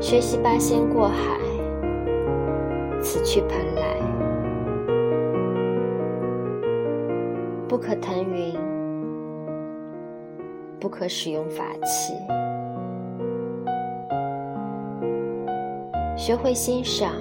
学习八仙过海，此去蓬莱，不可腾云，不可使用法器，学会欣赏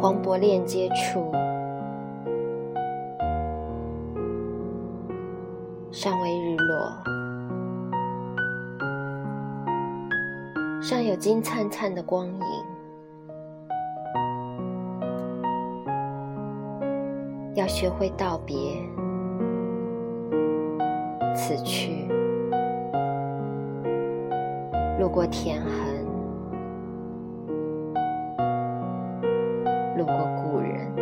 黄渤链接处。尚未日落，尚有金灿灿的光影。要学会道别，此去路过田横，路过故人。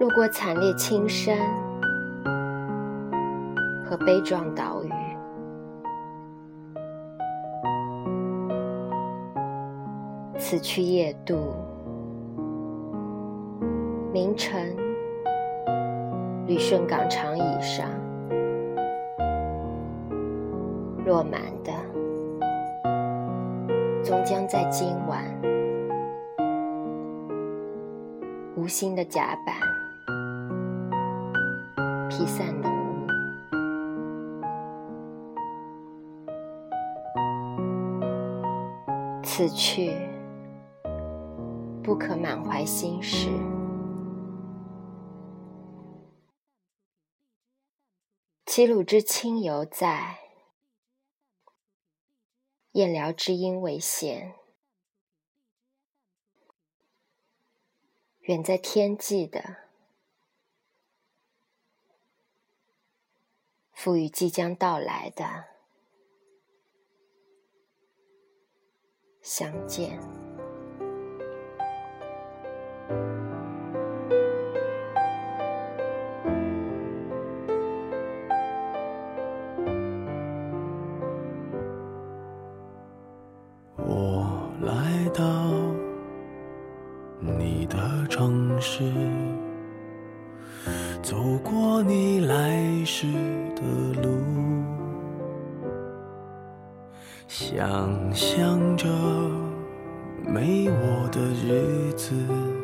路过惨烈青山和悲壮岛屿，此去夜渡，凌晨旅顺港长椅上，落满的终将在今晚，无心的甲板。披散浓雾，此去不可满怀心事。齐鲁之亲犹在，燕辽之音未现。远在天际的。赋予即将到来的相见。我来到你的城市走过你来时的路想象着没我的日子。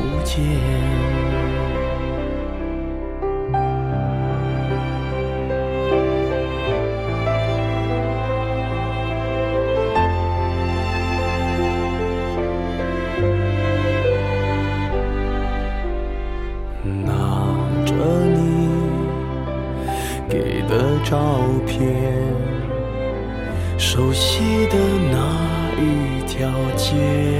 不见。拿着你给的照片，熟悉的那一条街，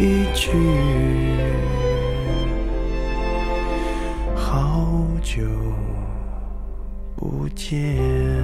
一句好久不见。